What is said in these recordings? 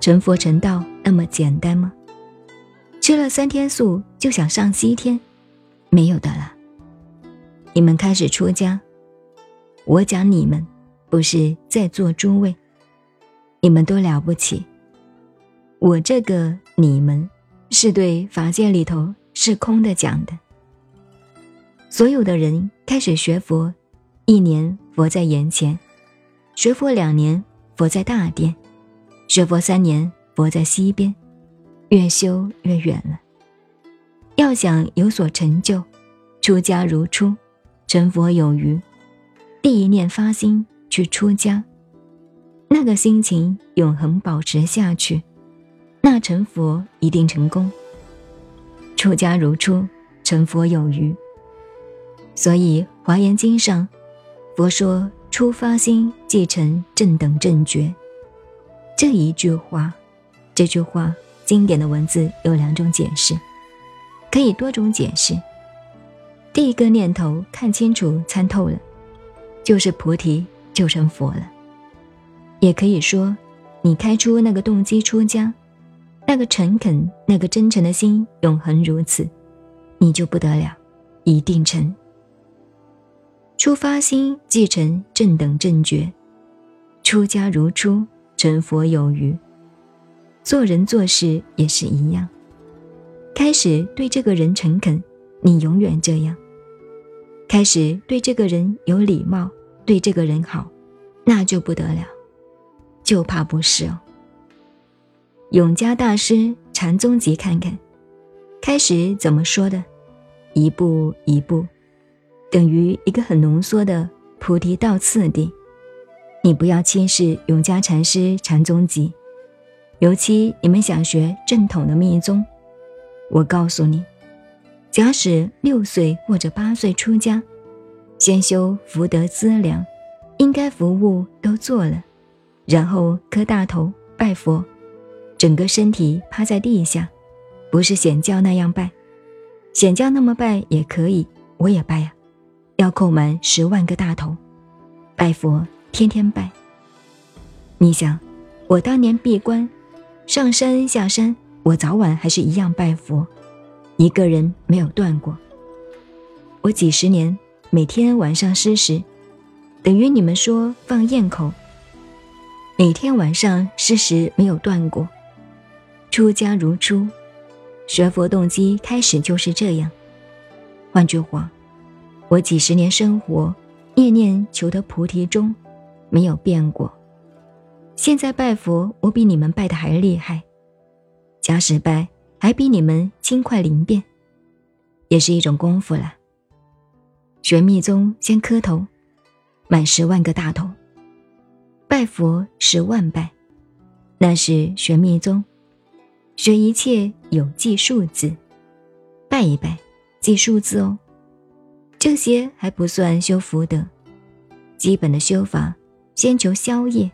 成佛成道那么简单吗？吃了三天素就想上西天？没有的了。你们开始出家，我讲你们，不是在座诸位，你们都了不起。我这个你们，是对法界里头是空的讲的。所有的人开始学佛，一年佛在眼前，学佛两年佛在大殿，学佛三年佛在西边，越修越远了。要想有所成就，出家如初。成佛有余，第一念发心去出家，那个心情永恒保持下去，那成佛一定成功。出家如初，成佛有余。所以《华严经》上，佛说初发心即成正等正觉。这一句话，这句话经典的文字有两种解释，可以多种解释。第一个念头看清楚参透了，就是菩提就成佛了。也可以说，你开出那个动机出家，那个诚恳、那个真诚的心永恒如此，你就不得了，一定成。出发心即成正等正觉，出家如初成佛有余。做人做事也是一样，开始对这个人诚恳。你永远这样，开始对这个人有礼貌，对这个人好，那就不得了，就怕不是哦。永嘉大师禅宗集看看，开始怎么说的？一步一步，等于一个很浓缩的菩提道次第。你不要轻视永嘉禅师禅宗集，尤其你们想学正统的密宗，我告诉你。假使六岁或者八岁出家，先修福德资粮，应该服务都做了，然后磕大头拜佛，整个身体趴在地下，不是显教那样拜，显教那么拜也可以，我也拜呀，要扣满十万个大头，拜佛天天拜。你想，我当年闭关，上山下山，我早晚还是一样拜佛。一个人没有断过。我几十年每天晚上施食，等于你们说放焰口。每天晚上施食没有断过。出家如初，学佛动机开始就是这样。换句话，我几十年生活念念求得菩提中，没有变过。现在拜佛，我比你们拜的还厉害。假使拜。还比你们轻快灵便，也是一种功夫了。学密宗先磕头，满十万个大头；拜佛十万拜，那是学密宗。学一切有记数字，拜一拜记数字哦。这些还不算修福德，基本的修法先求宵夜，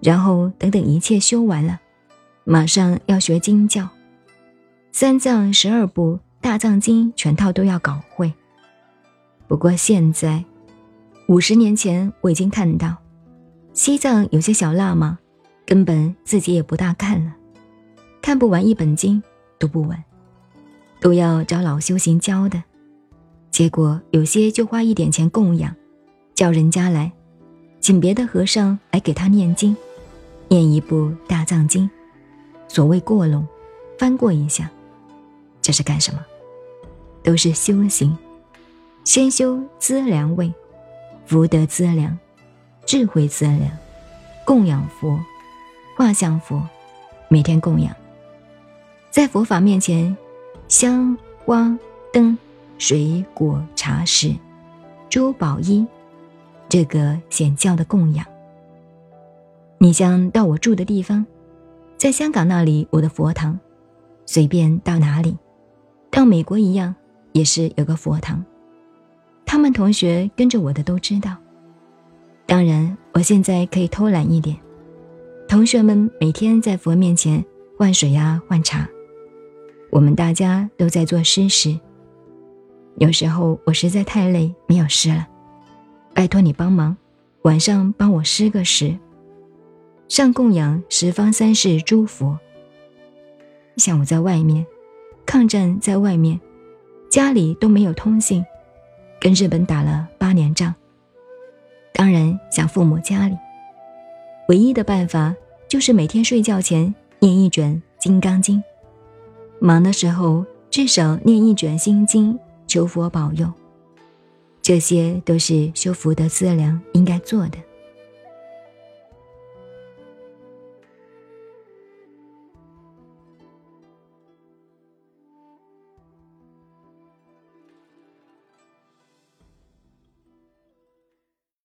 然后等等一切修完了，马上要学经教。三藏十二部大藏经全套都要搞会。不过现在，五十年前我已经看到，西藏有些小喇嘛根本自己也不大看了，看不完一本经，读不完，都要找老修行教的。结果有些就花一点钱供养，叫人家来，请别的和尚来给他念经，念一部大藏经，所谓过笼，翻过一下。这是干什么？都是修行，先修资粮位，福德资粮，智慧资粮，供养佛，画像佛，每天供养，在佛法面前，香花灯水果茶食，珠宝衣，这个显教的供养。你将到我住的地方，在香港那里，我的佛堂，随便到哪里。到美国一样，也是有个佛堂。他们同学跟着我的都知道。当然，我现在可以偷懒一点。同学们每天在佛面前换水呀、换茶，我们大家都在做诗时。有时候我实在太累，没有诗了，拜托你帮忙，晚上帮我施个食。上供养十方三世诸佛。像我在外面，抗战在外面，家里都没有通信，跟日本打了八年仗。当然想父母家里，唯一的办法就是每天睡觉前念一卷《金刚经》，忙的时候至少念一卷《心经》，求佛保佑。这些都是修福德资粮应该做的。